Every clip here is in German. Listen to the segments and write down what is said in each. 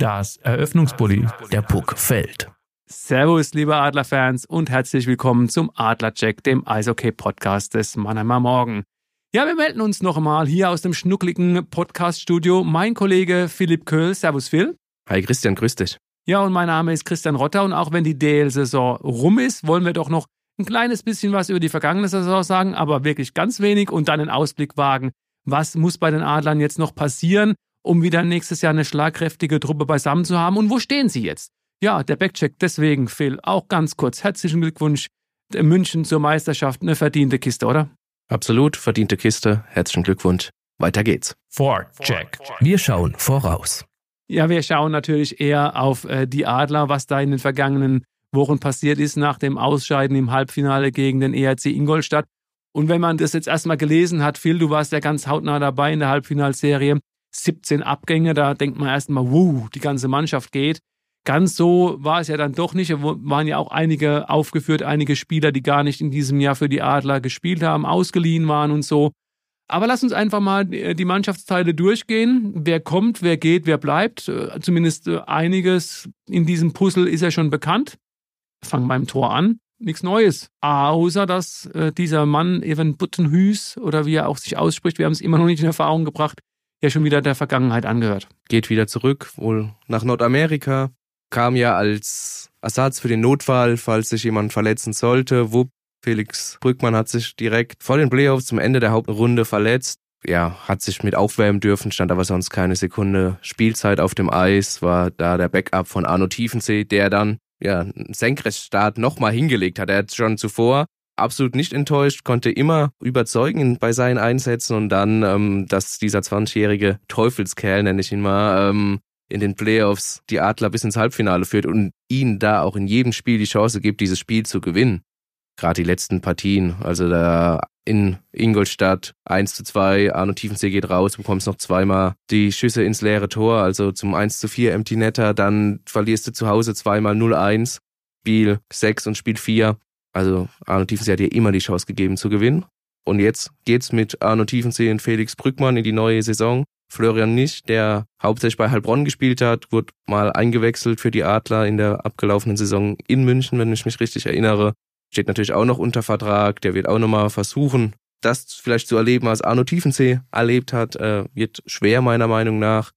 Das Eröffnungsbully. Der Puck fällt. Servus, liebe Adlerfans und herzlich willkommen zum Adlercheck, dem Eishockey-Podcast des Mannheimer Morgen. Ja, wir melden uns noch einmal hier aus dem schnuckligen Podcast-Studio. Mein Kollege Philipp Köhl. Servus, Phil. Hi Christian, grüß dich. Ja, und mein Name ist Christian Rotter und auch wenn die DL-Saison rum ist, wollen wir doch noch ein kleines bisschen was über die vergangene Saison sagen, aber wirklich ganz wenig und dann einen Ausblick wagen. Was muss bei den Adlern jetzt noch passieren? Um wieder nächstes Jahr eine schlagkräftige Truppe beisammen zu haben. Und wo stehen sie jetzt? Ja, der Backcheck deswegen, Phil, auch ganz kurz. Herzlichen Glückwunsch. München zur Meisterschaft, eine verdiente Kiste, oder? Absolut, verdiente Kiste. Herzlichen Glückwunsch. Weiter geht's. Check. Wir schauen voraus. Ja, wir schauen natürlich eher auf äh, die Adler, was da in den vergangenen Wochen passiert ist nach dem Ausscheiden im Halbfinale gegen den ERC Ingolstadt. Und wenn man das jetzt erstmal gelesen hat, Phil, du warst ja ganz hautnah dabei in der Halbfinalserie, 17 Abgänge, da denkt man erstmal, wuh, die ganze Mannschaft geht. Ganz so war es ja dann doch nicht. Es waren ja auch einige aufgeführt, einige Spieler, die gar nicht in diesem Jahr für die Adler gespielt haben, ausgeliehen waren und so. Aber lass uns einfach mal die Mannschaftsteile durchgehen. Wer kommt, wer geht, wer bleibt. Äh, zumindest äh, einiges in diesem Puzzle ist ja schon bekannt. Fangen beim Tor an. Nichts Neues. Außer, dass äh, dieser Mann, Evan Buttenhüß, oder wie er auch sich ausspricht, wir haben es immer noch nicht in Erfahrung gebracht, ja schon wieder der Vergangenheit angehört. Geht wieder zurück, wohl nach Nordamerika, kam ja als Ersatz für den Notfall, falls sich jemand verletzen sollte. Wupp, Felix Brückmann hat sich direkt vor den Playoffs zum Ende der Hauptrunde verletzt. Ja, hat sich mit aufwärmen dürfen, stand aber sonst keine Sekunde Spielzeit auf dem Eis, war da der Backup von Arno Tiefensee, der dann ja einen Senkrechtstart nochmal hingelegt hat. Er hat schon zuvor absolut nicht enttäuscht, konnte immer überzeugen bei seinen Einsätzen und dann, ähm, dass dieser 20-jährige Teufelskerl, nenne ich ihn mal, ähm, in den Playoffs die Adler bis ins Halbfinale führt und ihnen da auch in jedem Spiel die Chance gibt, dieses Spiel zu gewinnen. Gerade die letzten Partien, also da in Ingolstadt 1 zu 2, Arno Tiefensee geht raus, bekommst noch zweimal die Schüsse ins leere Tor, also zum 1 zu 4 Empty Netter, dann verlierst du zu Hause zweimal 0-1, Spiel 6 und Spiel 4. Also Arno Tiefensee hat dir immer die Chance gegeben zu gewinnen. Und jetzt geht's mit Arno Tiefensee und Felix Brückmann in die neue Saison. Florian nicht, der hauptsächlich bei Heilbronn gespielt hat, wurde mal eingewechselt für die Adler in der abgelaufenen Saison in München, wenn ich mich richtig erinnere. Steht natürlich auch noch unter Vertrag. Der wird auch nochmal versuchen, das vielleicht zu erleben, was Arno Tiefensee erlebt hat. Äh, wird schwer meiner Meinung nach.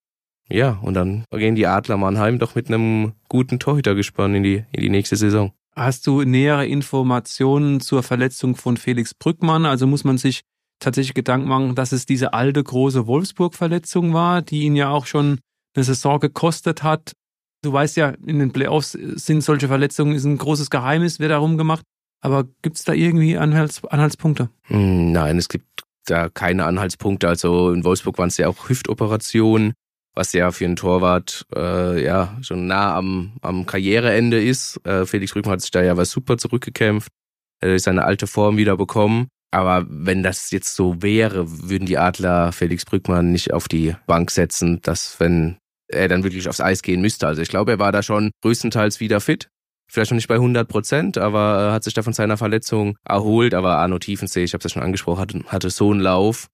Ja, und dann gehen die Adler Mannheim doch mit einem guten Torhütergespann in die, in die nächste Saison. Hast du nähere Informationen zur Verletzung von Felix Brückmann? Also muss man sich tatsächlich Gedanken machen, dass es diese alte große Wolfsburg-Verletzung war, die ihn ja auch schon eine Saison gekostet hat. Du weißt ja, in den Playoffs sind solche Verletzungen ist ein großes Geheimnis, wird darum gemacht. Aber gibt es da irgendwie Anhalts Anhaltspunkte? Hm, nein, es gibt da keine Anhaltspunkte. Also in Wolfsburg waren es ja auch Hüftoperationen was ja für einen Torwart äh, ja schon nah am, am Karriereende ist. Äh, Felix Rücken hat sich da ja was super zurückgekämpft, er hat seine alte Form wieder bekommen. Aber wenn das jetzt so wäre, würden die Adler Felix Brückmann nicht auf die Bank setzen, dass wenn er dann wirklich aufs Eis gehen müsste. Also ich glaube, er war da schon größtenteils wieder fit. Vielleicht noch nicht bei 100 Prozent, aber äh, hat sich da von seiner Verletzung erholt. Aber Arno Tiefensee, ich habe es ja schon angesprochen, hatte, hatte so einen Lauf.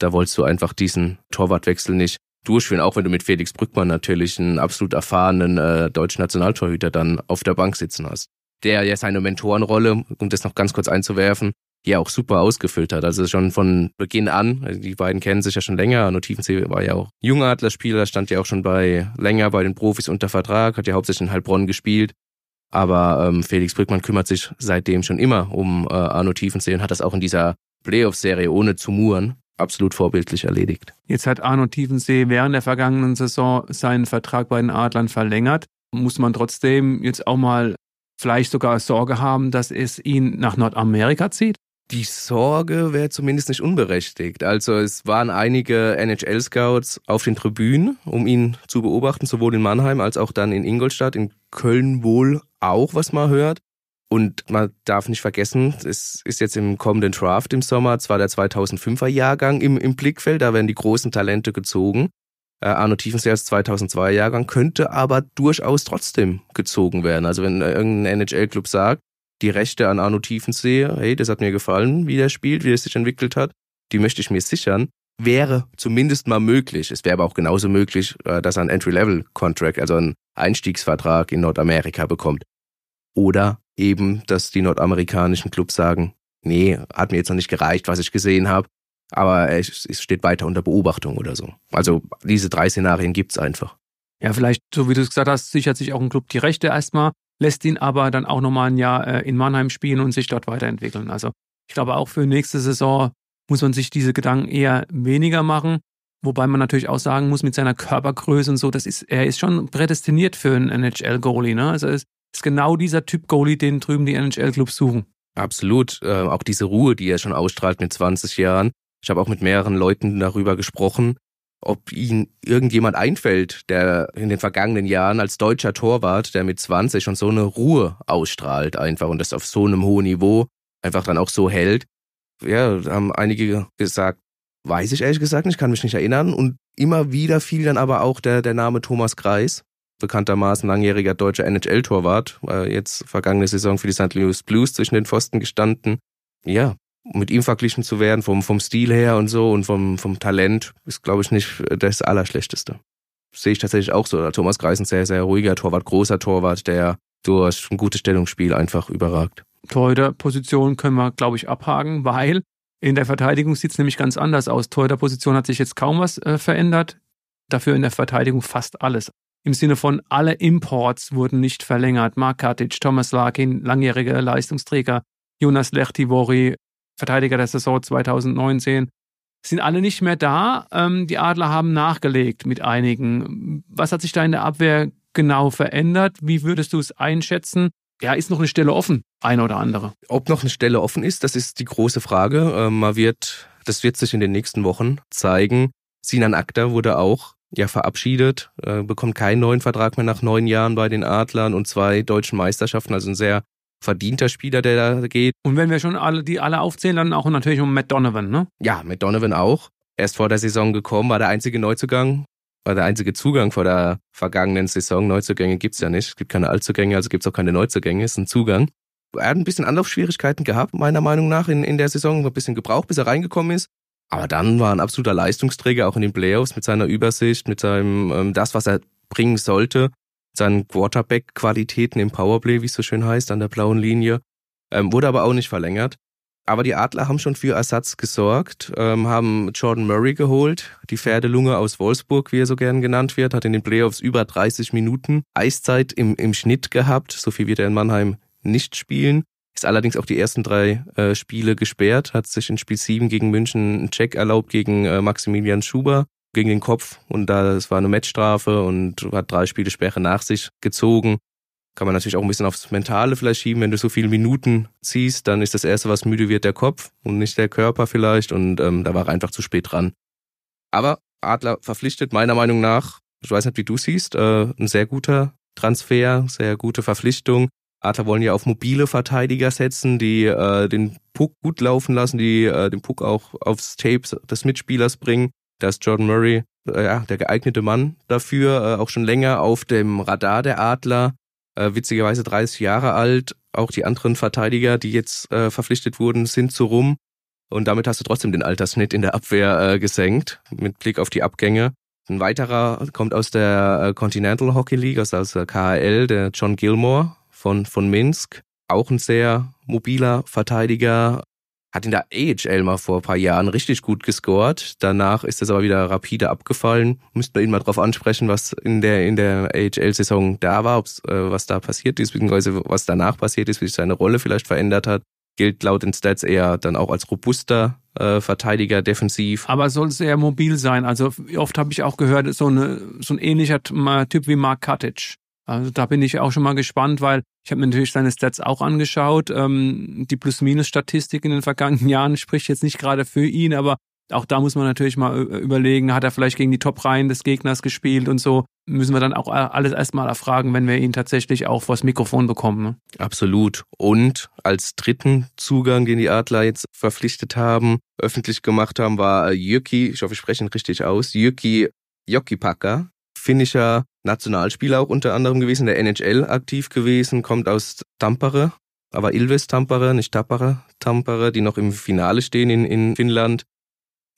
Da wolltest du einfach diesen Torwartwechsel nicht durchführen, auch wenn du mit Felix Brückmann natürlich einen absolut erfahrenen äh, deutschen Nationaltorhüter dann auf der Bank sitzen hast. Der ja seine Mentorenrolle, um das noch ganz kurz einzuwerfen, ja auch super ausgefüllt hat. Also schon von Beginn an, also die beiden kennen sich ja schon länger. Arno Tiefensee war ja auch Jungadlerspieler, stand ja auch schon bei länger bei den Profis unter Vertrag, hat ja hauptsächlich in Heilbronn gespielt. Aber ähm, Felix Brückmann kümmert sich seitdem schon immer um äh, Arno Tiefensee und hat das auch in dieser Playoff-Serie ohne zu muren absolut vorbildlich erledigt. Jetzt hat Arno Tiefensee während der vergangenen Saison seinen Vertrag bei den Adlern verlängert. Muss man trotzdem jetzt auch mal vielleicht sogar Sorge haben, dass es ihn nach Nordamerika zieht? Die Sorge wäre zumindest nicht unberechtigt. Also es waren einige NHL-Scouts auf den Tribünen, um ihn zu beobachten, sowohl in Mannheim als auch dann in Ingolstadt, in Köln wohl auch, was man hört. Und man darf nicht vergessen, es ist jetzt im kommenden Draft im Sommer zwar der 2005er Jahrgang im, im Blickfeld, da werden die großen Talente gezogen. Äh, Arno Tiefensee als 2002er Jahrgang könnte aber durchaus trotzdem gezogen werden. Also wenn irgendein NHL-Club sagt, die Rechte an Arno Tiefensee, hey, das hat mir gefallen, wie der spielt, wie er sich entwickelt hat, die möchte ich mir sichern, wäre zumindest mal möglich. Es wäre aber auch genauso möglich, äh, dass er einen Entry-Level-Contract, also einen Einstiegsvertrag in Nordamerika bekommt. Oder eben, dass die nordamerikanischen Clubs sagen, nee, hat mir jetzt noch nicht gereicht, was ich gesehen habe, aber es, steht weiter unter Beobachtung oder so. Also diese drei Szenarien gibt's einfach. Ja, vielleicht, so wie du es gesagt hast, sichert sich auch ein Club die Rechte erstmal, lässt ihn aber dann auch nochmal ein Jahr äh, in Mannheim spielen und sich dort weiterentwickeln. Also ich glaube auch für nächste Saison muss man sich diese Gedanken eher weniger machen. Wobei man natürlich auch sagen muss, mit seiner Körpergröße und so, das ist, er ist schon prädestiniert für einen NHL-Goalie. Ne? Also er ist, genau dieser Typ Goalie, den drüben die NHL-Clubs suchen. Absolut. Äh, auch diese Ruhe, die er schon ausstrahlt mit 20 Jahren. Ich habe auch mit mehreren Leuten darüber gesprochen, ob ihnen irgendjemand einfällt, der in den vergangenen Jahren als deutscher Torwart, der mit 20 schon so eine Ruhe ausstrahlt einfach und das auf so einem hohen Niveau einfach dann auch so hält. Ja, haben einige gesagt, weiß ich ehrlich gesagt nicht, kann mich nicht erinnern. Und immer wieder fiel dann aber auch der, der Name Thomas Kreis, bekanntermaßen langjähriger deutscher NHL-Torwart, jetzt vergangene Saison für die St. Louis Blues zwischen den Pfosten gestanden. Ja, mit ihm verglichen zu werden, vom, vom Stil her und so und vom, vom Talent, ist, glaube ich, nicht das Allerschlechteste. Sehe ich tatsächlich auch so. Thomas Kreis ein sehr, sehr ruhiger Torwart, großer Torwart, der durch ein gutes Stellungsspiel einfach überragt. Torhüter-Position können wir, glaube ich, abhaken, weil in der Verteidigung sieht es nämlich ganz anders aus. Torhüter-Position hat sich jetzt kaum was äh, verändert, dafür in der Verteidigung fast alles. Im Sinne von alle Imports wurden nicht verlängert. Mark Katic, Thomas Larkin, langjähriger Leistungsträger, Jonas Lechtivori, Verteidiger der Saison 2019, sind alle nicht mehr da. Ähm, die Adler haben nachgelegt mit einigen. Was hat sich da in der Abwehr genau verändert? Wie würdest du es einschätzen? Ja, ist noch eine Stelle offen, eine oder andere. Ob noch eine Stelle offen ist, das ist die große Frage. Ähm, man wird, das wird sich in den nächsten Wochen zeigen. Sinan Akta wurde auch ja verabschiedet, äh, bekommt keinen neuen Vertrag mehr nach neun Jahren bei den Adlern und zwei deutschen Meisterschaften, also ein sehr verdienter Spieler, der da geht. Und wenn wir schon alle die alle aufzählen, dann auch natürlich um Matt Donovan, ne? Ja, Matt Donovan auch. Erst vor der Saison gekommen, war der einzige Neuzugang war der einzige Zugang vor der vergangenen Saison. Neuzugänge gibt's ja nicht. Es gibt keine Altzugänge, also gibt's auch keine Neuzugänge. Es ist ein Zugang. Er hat ein bisschen Anlaufschwierigkeiten gehabt, meiner Meinung nach, in, in der Saison. Ein bisschen gebraucht, bis er reingekommen ist. Aber dann war ein absoluter Leistungsträger, auch in den Playoffs, mit seiner Übersicht, mit seinem, ähm, das, was er bringen sollte, seinen Quarterback-Qualitäten im Powerplay, wie es so schön heißt, an der blauen Linie. Ähm, wurde aber auch nicht verlängert. Aber die Adler haben schon für Ersatz gesorgt, ähm, haben Jordan Murray geholt, die Pferdelunge aus Wolfsburg, wie er so gern genannt wird, hat in den Playoffs über 30 Minuten Eiszeit im, im Schnitt gehabt. So viel wird er in Mannheim nicht spielen. Ist allerdings auch die ersten drei äh, Spiele gesperrt, hat sich in Spiel 7 gegen München einen Check erlaubt gegen äh, Maximilian Schuber gegen den Kopf und da es war eine Matchstrafe und hat drei Spiele Sperre nach sich gezogen. Kann man natürlich auch ein bisschen aufs Mentale vielleicht schieben. Wenn du so viele Minuten ziehst, dann ist das Erste, was müde wird, der Kopf und nicht der Körper vielleicht. Und ähm, da war er einfach zu spät dran. Aber Adler verpflichtet meiner Meinung nach, ich weiß nicht, wie du siehst, äh, ein sehr guter Transfer, sehr gute Verpflichtung. Adler wollen ja auf mobile Verteidiger setzen, die äh, den Puck gut laufen lassen, die äh, den Puck auch aufs Tape des Mitspielers bringen. Da ist Jordan Murray äh, ja, der geeignete Mann dafür, äh, auch schon länger auf dem Radar der Adler äh, witzigerweise 30 Jahre alt. Auch die anderen Verteidiger, die jetzt äh, verpflichtet wurden, sind so rum. Und damit hast du trotzdem den Altersschnitt in der Abwehr äh, gesenkt, mit Blick auf die Abgänge. Ein weiterer kommt aus der äh, Continental Hockey League, also aus der KHL, der John Gilmore von, von Minsk. Auch ein sehr mobiler Verteidiger, hat in der AHL mal vor ein paar Jahren richtig gut gescored. Danach ist es aber wieder rapide abgefallen. Müsste man ihn mal drauf ansprechen, was in der, in der AHL-Saison da war, äh, was da passiert ist, beziehungsweise was danach passiert ist, wie sich seine Rolle vielleicht verändert hat. Gilt laut den Stats eher dann auch als robuster äh, Verteidiger defensiv. Aber soll sehr mobil sein. Also oft habe ich auch gehört, so, eine, so ein ähnlicher Typ wie Mark Katic. Also da bin ich auch schon mal gespannt, weil ich habe mir natürlich seine Stats auch angeschaut. Ähm, die Plus-Minus-Statistik in den vergangenen Jahren spricht jetzt nicht gerade für ihn, aber auch da muss man natürlich mal überlegen, hat er vielleicht gegen die Top-Reihen des Gegners gespielt und so. Müssen wir dann auch alles erstmal erfragen, wenn wir ihn tatsächlich auch vors Mikrofon bekommen. Ne? Absolut. Und als dritten Zugang, den die Adler jetzt verpflichtet haben, öffentlich gemacht haben, war Jürki, ich hoffe, ich spreche ihn richtig aus, Jürki Jokipaka, finnischer Nationalspieler auch unter anderem gewesen, der NHL aktiv gewesen, kommt aus Tampere, aber Ilves Tampere, nicht Tappere, Tampere, die noch im Finale stehen in, in Finnland.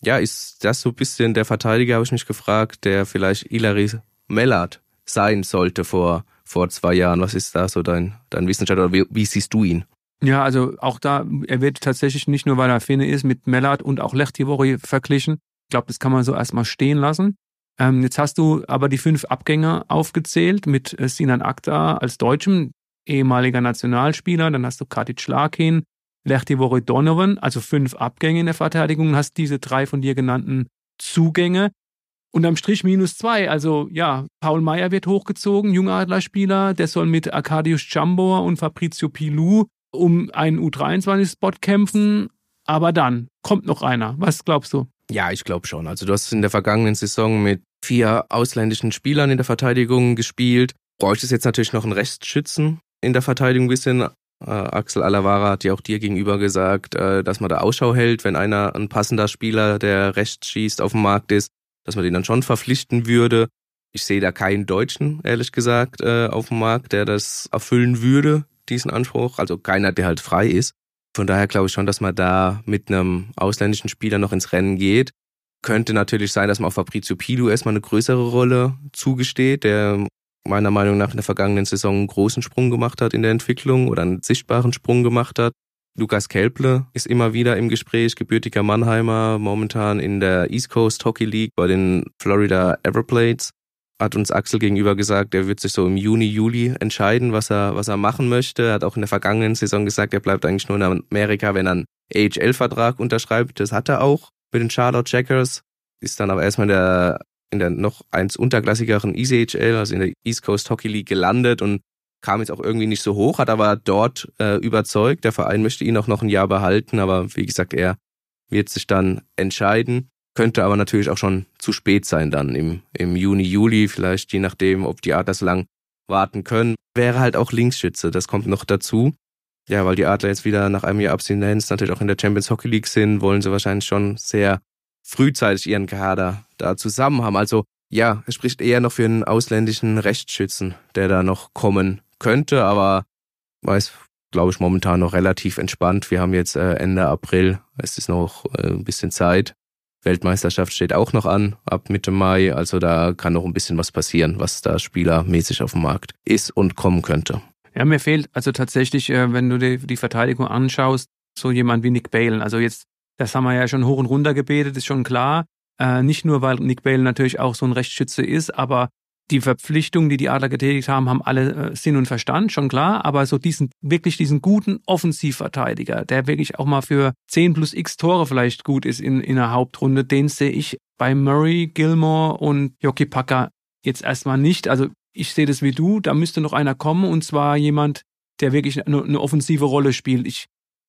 Ja, ist das so ein bisschen der Verteidiger, habe ich mich gefragt, der vielleicht Hilary Mellard sein sollte vor, vor zwei Jahren. Was ist da so dein, dein Wissenschaft oder wie, wie siehst du ihn? Ja, also auch da, er wird tatsächlich nicht nur, weil er Finne ist, mit Mellard und auch Lechtivori verglichen. Ich glaube, das kann man so erstmal stehen lassen. Ähm, jetzt hast du aber die fünf Abgänger aufgezählt mit äh, Sinan Akta als Deutschem, ehemaliger Nationalspieler. Dann hast du Katic Schlakin, Lechtivori Donovan, also fünf Abgänge in der Verteidigung. Hast diese drei von dir genannten Zugänge. Und am Strich minus zwei, also ja, Paul Meyer wird hochgezogen, Jungadlerspieler, der soll mit Arkadiusz Chambor und Fabrizio Pilou um einen U23-Spot kämpfen. Aber dann kommt noch einer. Was glaubst du? Ja, ich glaube schon. Also du hast in der vergangenen Saison mit vier ausländischen Spielern in der Verteidigung gespielt. Bräuchtest jetzt natürlich noch einen Rechtsschützen in der Verteidigung ein bisschen. Äh, Axel Alavara hat ja auch dir gegenüber gesagt, äh, dass man da Ausschau hält, wenn einer ein passender Spieler, der rechts schießt, auf dem Markt ist, dass man den dann schon verpflichten würde. Ich sehe da keinen Deutschen, ehrlich gesagt, äh, auf dem Markt, der das erfüllen würde, diesen Anspruch. Also keiner, der halt frei ist. Von daher glaube ich schon, dass man da mit einem ausländischen Spieler noch ins Rennen geht. Könnte natürlich sein, dass man auf Fabrizio Pilu erstmal eine größere Rolle zugesteht, der meiner Meinung nach in der vergangenen Saison einen großen Sprung gemacht hat in der Entwicklung oder einen sichtbaren Sprung gemacht hat. Lukas Kelple ist immer wieder im Gespräch, gebürtiger Mannheimer, momentan in der East Coast Hockey League bei den Florida Everblades hat uns Axel gegenüber gesagt, er wird sich so im Juni, Juli entscheiden, was er, was er machen möchte. Er hat auch in der vergangenen Saison gesagt, er bleibt eigentlich nur in Amerika, wenn er einen AHL-Vertrag unterschreibt. Das hat er auch mit den Charlotte Checkers. Ist dann aber erstmal in der, in der noch eins unterklassigeren ECHL, also in der East Coast Hockey League gelandet und kam jetzt auch irgendwie nicht so hoch, hat aber dort äh, überzeugt. Der Verein möchte ihn auch noch ein Jahr behalten, aber wie gesagt, er wird sich dann entscheiden. Könnte aber natürlich auch schon zu spät sein dann im, im Juni, Juli, vielleicht je nachdem, ob die Adler so lang warten können. Wäre halt auch Linksschütze, das kommt noch dazu. Ja, weil die Adler jetzt wieder nach einem Jahr Abstinenz natürlich auch in der Champions Hockey League sind, wollen sie wahrscheinlich schon sehr frühzeitig ihren Kader da zusammen haben. Also ja, es spricht eher noch für einen ausländischen Rechtsschützen, der da noch kommen könnte, aber weiß, glaube ich, momentan noch relativ entspannt. Wir haben jetzt äh, Ende April, es ist noch äh, ein bisschen Zeit. Weltmeisterschaft steht auch noch an, ab Mitte Mai. Also da kann noch ein bisschen was passieren, was da spielermäßig auf dem Markt ist und kommen könnte. Ja, mir fehlt also tatsächlich, äh, wenn du die, die Verteidigung anschaust, so jemand wie Nick Balen. Also jetzt, das haben wir ja schon hoch und runter gebetet, ist schon klar. Äh, nicht nur, weil Nick Bale natürlich auch so ein Rechtsschütze ist, aber die Verpflichtungen, die die Adler getätigt haben, haben alle äh, Sinn und Verstand, schon klar. Aber so diesen, wirklich diesen guten Offensivverteidiger, der wirklich auch mal für 10 plus x Tore vielleicht gut ist in, in einer Hauptrunde, den sehe ich bei Murray, Gilmore und Jockey Packer jetzt erstmal nicht. Also ich sehe das wie du, da müsste noch einer kommen und zwar jemand, der wirklich eine, eine offensive Rolle spielt. Ich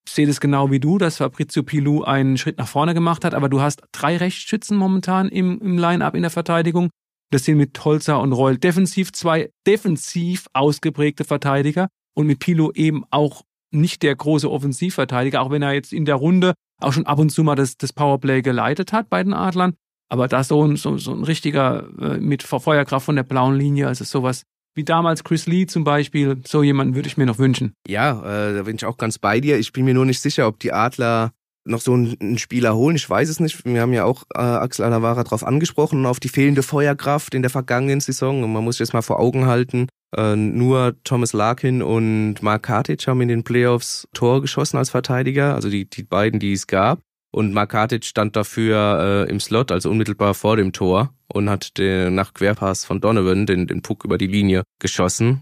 sehe das genau wie du, dass Fabrizio Pilou einen Schritt nach vorne gemacht hat, aber du hast drei Rechtsschützen momentan im, im Line-Up in der Verteidigung das sind mit Tolzer und Reul defensiv zwei defensiv ausgeprägte Verteidiger und mit Pilo eben auch nicht der große Offensivverteidiger, auch wenn er jetzt in der Runde auch schon ab und zu mal das, das Powerplay geleitet hat bei den Adlern. Aber da so ein, so, so ein richtiger äh, mit Feuerkraft von der blauen Linie, also sowas wie damals Chris Lee zum Beispiel, so jemanden würde ich mir noch wünschen. Ja, äh, da bin ich auch ganz bei dir. Ich bin mir nur nicht sicher, ob die Adler noch so einen Spieler holen. Ich weiß es nicht. Wir haben ja auch äh, Axel Alavara darauf angesprochen, auf die fehlende Feuerkraft in der vergangenen Saison. Und man muss sich jetzt mal vor Augen halten, äh, nur Thomas Larkin und Mark Kartic haben in den Playoffs Tor geschossen als Verteidiger, also die, die beiden, die es gab. Und Mark Kartic stand dafür äh, im Slot, also unmittelbar vor dem Tor und hat den, nach Querpass von Donovan den, den Puck über die Linie geschossen.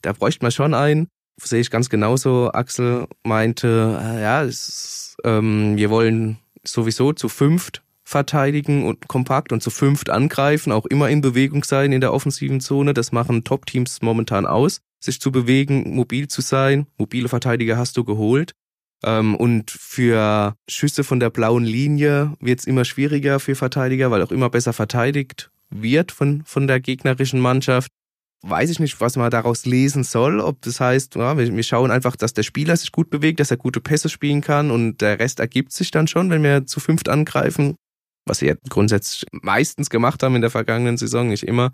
Da bräuchte man schon einen. Sehe ich ganz genauso. Axel meinte, äh, ja, es ähm, wir wollen sowieso zu fünft verteidigen und kompakt und zu fünft angreifen, auch immer in Bewegung sein in der offensiven Zone. Das machen Top-Teams momentan aus, sich zu bewegen, mobil zu sein. Mobile Verteidiger hast du geholt. Ähm, und für Schüsse von der blauen Linie wird es immer schwieriger für Verteidiger, weil auch immer besser verteidigt wird von, von der gegnerischen Mannschaft weiß ich nicht, was man daraus lesen soll. Ob das heißt, ja, wir, schauen einfach, dass der Spieler sich gut bewegt, dass er gute Pässe spielen kann und der Rest ergibt sich dann schon, wenn wir zu fünft angreifen. Was wir grundsätzlich meistens gemacht haben in der vergangenen Saison, nicht immer.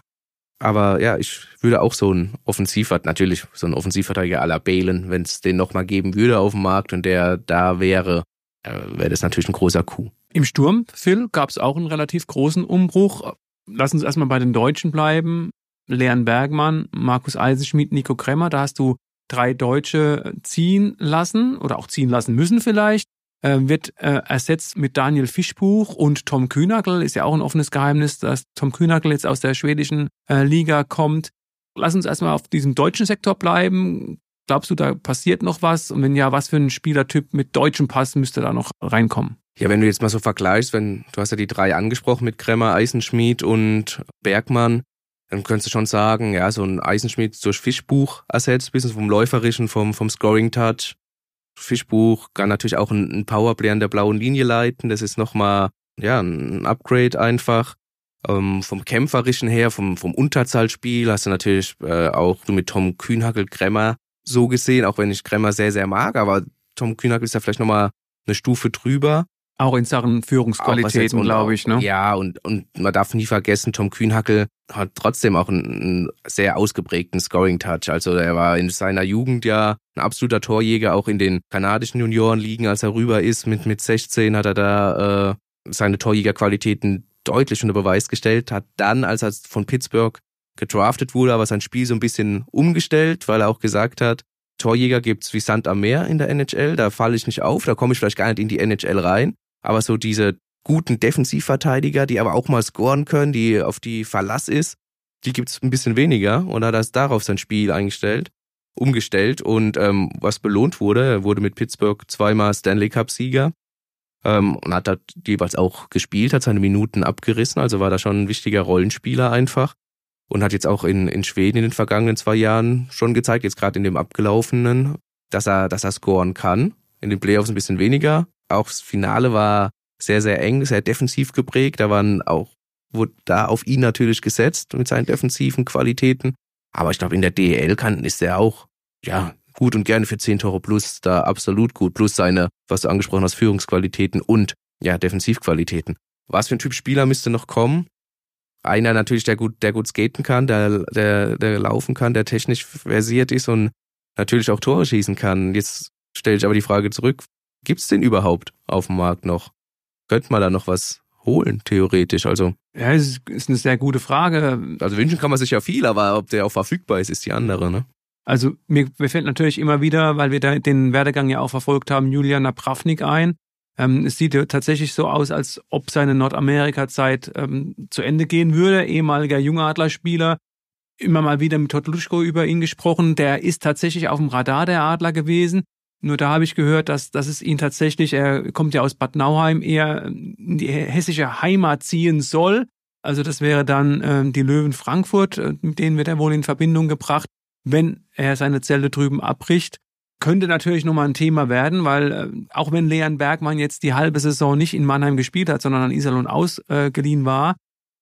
Aber ja, ich würde auch so ein Offensivverteidiger, natürlich so ein Offensivverteidiger aller Balen, wenn es den nochmal geben würde auf dem Markt und der da wäre, äh, wäre das natürlich ein großer Coup. Im Sturm, Phil, gab es auch einen relativ großen Umbruch. Lass uns erstmal bei den Deutschen bleiben. Leon Bergmann, Markus Eisenschmidt, Nico Kremmer, da hast du drei Deutsche ziehen lassen oder auch ziehen lassen müssen vielleicht. Äh, wird äh, ersetzt mit Daniel Fischbuch und Tom Kühnagel. Ist ja auch ein offenes Geheimnis, dass Tom Kühnagel jetzt aus der schwedischen äh, Liga kommt. Lass uns erstmal auf diesem deutschen Sektor bleiben. Glaubst du, da passiert noch was? Und wenn ja, was für ein Spielertyp mit deutschem Pass müsste da noch reinkommen? Ja, wenn du jetzt mal so vergleichst, wenn du hast ja die drei angesprochen mit Kremmer, Eisenschmied und Bergmann, dann könntest du schon sagen, ja, so ein Eisenschmied durch Fischbuch ersetzt, bisschen vom Läuferischen, vom, vom Scoring-Touch. Fischbuch kann natürlich auch ein Powerplay an der blauen Linie leiten. Das ist nochmal, ja, ein Upgrade einfach. Ähm, vom Kämpferischen her, vom, vom Unterzahlspiel hast du natürlich äh, auch mit Tom Kühnhackel Kremmer so gesehen, auch wenn ich Kremmer sehr, sehr mag, aber Tom Kühnhackel ist ja vielleicht nochmal eine Stufe drüber. Auch in Sachen Führungsqualitäten, glaube ich, ne? Ja, und, und man darf nie vergessen, Tom Kühnhackel hat trotzdem auch einen, einen sehr ausgeprägten Scoring-Touch. Also er war in seiner Jugend ja ein absoluter Torjäger, auch in den kanadischen Juniorenligen, als er rüber ist. Mit, mit 16 hat er da äh, seine Torjägerqualitäten deutlich unter Beweis gestellt, hat dann, als er von Pittsburgh gedraftet wurde, aber sein Spiel so ein bisschen umgestellt, weil er auch gesagt hat, Torjäger gibt's wie Sand am Meer in der NHL, da falle ich nicht auf, da komme ich vielleicht gar nicht in die NHL rein. Aber so diese guten Defensivverteidiger, die aber auch mal scoren können, die auf die Verlass ist, die gibt's ein bisschen weniger. Und hat das darauf sein Spiel eingestellt, umgestellt. Und ähm, was belohnt wurde, er wurde mit Pittsburgh zweimal Stanley Cup Sieger ähm, und hat da jeweils auch gespielt, hat seine Minuten abgerissen, also war da schon ein wichtiger Rollenspieler einfach. Und hat jetzt auch in, in Schweden in den vergangenen zwei Jahren schon gezeigt, jetzt gerade in dem abgelaufenen, dass er, dass er scoren kann. In den Playoffs ein bisschen weniger, auch das Finale war sehr, sehr eng, sehr defensiv geprägt. Da waren auch, wurde da auf ihn natürlich gesetzt mit seinen defensiven Qualitäten. Aber ich glaube, in der DEL kann, ist er auch, ja, gut und gerne für 10 Tore plus da absolut gut. Plus seine, was du angesprochen hast, Führungsqualitäten und, ja, Defensivqualitäten. Was für ein Typ Spieler müsste noch kommen? Einer natürlich, der gut, der gut skaten kann, der, der, der laufen kann, der technisch versiert ist und natürlich auch Tore schießen kann. Jetzt stelle ich aber die Frage zurück, Gibt's den überhaupt auf dem Markt noch? Könnte man da noch was holen, theoretisch? Also. Ja, es ist eine sehr gute Frage. Also wünschen kann man sich ja viel, aber ob der auch verfügbar ist, ist die andere, ne? Also mir, mir fällt natürlich immer wieder, weil wir da den Werdegang ja auch verfolgt haben, Julian Napravnik ein. Ähm, es sieht ja tatsächlich so aus, als ob seine Nordamerika-Zeit ähm, zu Ende gehen würde. Ehemaliger Jungadlerspieler, immer mal wieder mit Totluschko über ihn gesprochen. Der ist tatsächlich auf dem Radar der Adler gewesen. Nur da habe ich gehört, dass, dass es ihn tatsächlich, er kommt ja aus Bad Nauheim, eher in die hessische Heimat ziehen soll. Also das wäre dann äh, die Löwen Frankfurt, äh, mit denen wird er wohl in Verbindung gebracht, wenn er seine Zelle drüben abbricht. Könnte natürlich nochmal ein Thema werden, weil äh, auch wenn Leon Bergmann jetzt die halbe Saison nicht in Mannheim gespielt hat, sondern an Iserlohn ausgeliehen war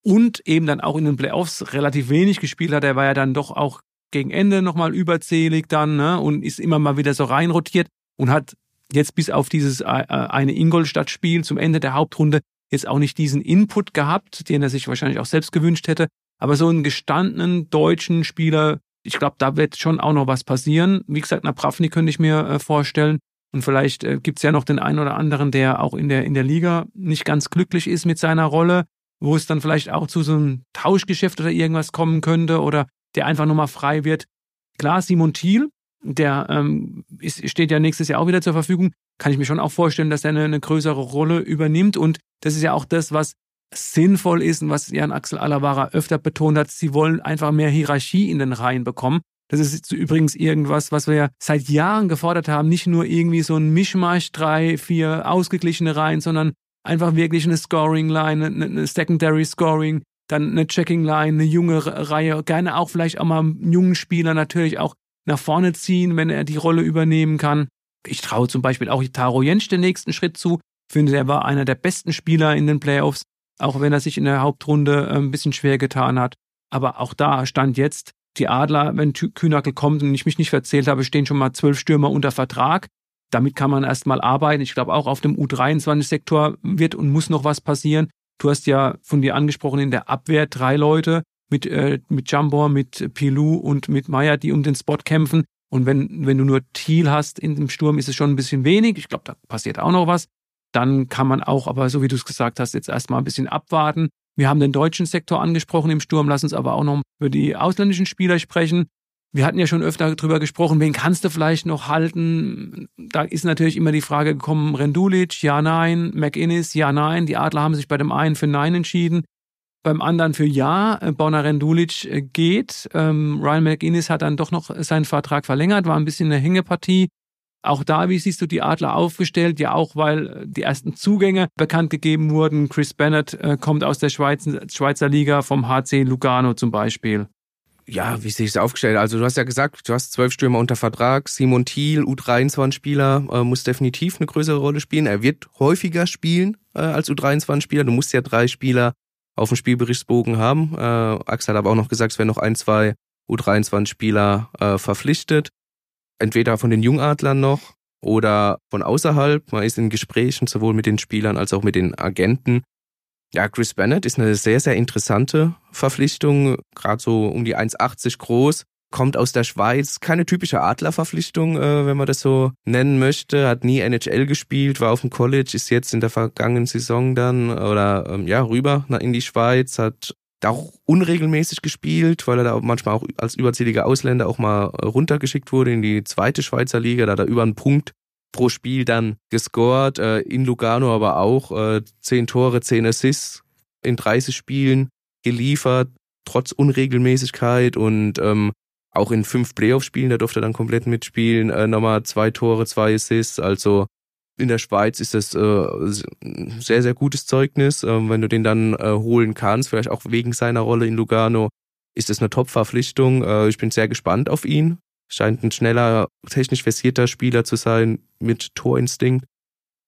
und eben dann auch in den Playoffs relativ wenig gespielt hat, er war ja dann doch auch gegen Ende nochmal überzählig dann ne, und ist immer mal wieder so reinrotiert und hat jetzt bis auf dieses äh, äh, eine Ingolstadt-Spiel zum Ende der Hauptrunde jetzt auch nicht diesen Input gehabt, den er sich wahrscheinlich auch selbst gewünscht hätte. Aber so einen gestandenen deutschen Spieler, ich glaube, da wird schon auch noch was passieren. Wie gesagt, Napravni könnte ich mir äh, vorstellen. Und vielleicht äh, gibt es ja noch den einen oder anderen, der auch in der, in der Liga nicht ganz glücklich ist mit seiner Rolle, wo es dann vielleicht auch zu so einem Tauschgeschäft oder irgendwas kommen könnte oder der einfach nochmal frei wird. Klar, Simon Thiel, der ähm, ist, steht ja nächstes Jahr auch wieder zur Verfügung. Kann ich mir schon auch vorstellen, dass er eine, eine größere Rolle übernimmt. Und das ist ja auch das, was sinnvoll ist und was Jan Axel Alavara öfter betont hat. Sie wollen einfach mehr Hierarchie in den Reihen bekommen. Das ist übrigens irgendwas, was wir ja seit Jahren gefordert haben. Nicht nur irgendwie so ein Mischmasch, drei, vier ausgeglichene Reihen, sondern einfach wirklich eine Scoring-Line, eine Secondary Scoring, dann eine Checking-Line, eine junge Reihe, gerne auch vielleicht auch mal einen jungen Spieler natürlich auch nach vorne ziehen, wenn er die Rolle übernehmen kann. Ich traue zum Beispiel auch Taro Jensch den nächsten Schritt zu. Finde, er war einer der besten Spieler in den Playoffs, auch wenn er sich in der Hauptrunde äh, ein bisschen schwer getan hat. Aber auch da stand jetzt die Adler, wenn Kühnackel kommt und ich mich nicht verzählt habe, stehen schon mal zwölf Stürmer unter Vertrag. Damit kann man erstmal arbeiten. Ich glaube, auch auf dem U23-Sektor wird und muss noch was passieren. Du hast ja von dir angesprochen in der Abwehr drei Leute mit, äh, mit Jambor, mit Pilou und mit Meyer, die um den Spot kämpfen. Und wenn, wenn du nur Thiel hast in dem Sturm, ist es schon ein bisschen wenig. Ich glaube, da passiert auch noch was. dann kann man auch, aber so wie du es gesagt hast, jetzt erstmal ein bisschen abwarten. Wir haben den deutschen Sektor angesprochen im Sturm, lass uns aber auch noch über die ausländischen Spieler sprechen. Wir hatten ja schon öfter darüber gesprochen, wen kannst du vielleicht noch halten? Da ist natürlich immer die Frage gekommen, Rendulic, ja, nein, McInnes, ja, nein. Die Adler haben sich bei dem einen für Nein entschieden, beim anderen für Ja. Bonner Rendulic äh, geht. Ähm, Ryan McInnes hat dann doch noch seinen Vertrag verlängert, war ein bisschen eine Hängepartie. Auch da, wie siehst du die Adler aufgestellt? Ja, auch weil die ersten Zugänge bekannt gegeben wurden. Chris Bennett äh, kommt aus der Schweiz, Schweizer Liga vom HC Lugano zum Beispiel. Ja, wie sehe ich es aufgestellt? Also du hast ja gesagt, du hast zwölf Stürmer unter Vertrag. Simon Thiel, U23-Spieler, äh, muss definitiv eine größere Rolle spielen. Er wird häufiger spielen äh, als U23-Spieler. Du musst ja drei Spieler auf dem Spielberichtsbogen haben. Äh, Axel hat aber auch noch gesagt, es werden noch ein, zwei U23-Spieler äh, verpflichtet. Entweder von den Jungadlern noch oder von außerhalb. Man ist in Gesprächen sowohl mit den Spielern als auch mit den Agenten. Ja, Chris Bennett ist eine sehr, sehr interessante Verpflichtung, gerade so um die 1,80 groß, kommt aus der Schweiz, keine typische Adlerverpflichtung, äh, wenn man das so nennen möchte, hat nie NHL gespielt, war auf dem College, ist jetzt in der vergangenen Saison dann oder ähm, ja rüber in die Schweiz, hat da auch unregelmäßig gespielt, weil er da manchmal auch als überzähliger Ausländer auch mal runtergeschickt wurde in die zweite Schweizer Liga, da hat er über einen Punkt pro Spiel dann gescored, äh, in Lugano aber auch äh, 10 Tore, 10 Assists in 30 Spielen geliefert, trotz Unregelmäßigkeit und ähm, auch in fünf Playoff-Spielen, da durfte er dann komplett mitspielen, äh, nochmal zwei Tore, zwei Assists, also in der Schweiz ist das äh, sehr, sehr gutes Zeugnis. Ähm, wenn du den dann äh, holen kannst, vielleicht auch wegen seiner Rolle in Lugano, ist das eine Top-Verpflichtung. Äh, ich bin sehr gespannt auf ihn scheint ein schneller, technisch versierter Spieler zu sein mit Torinstinkt.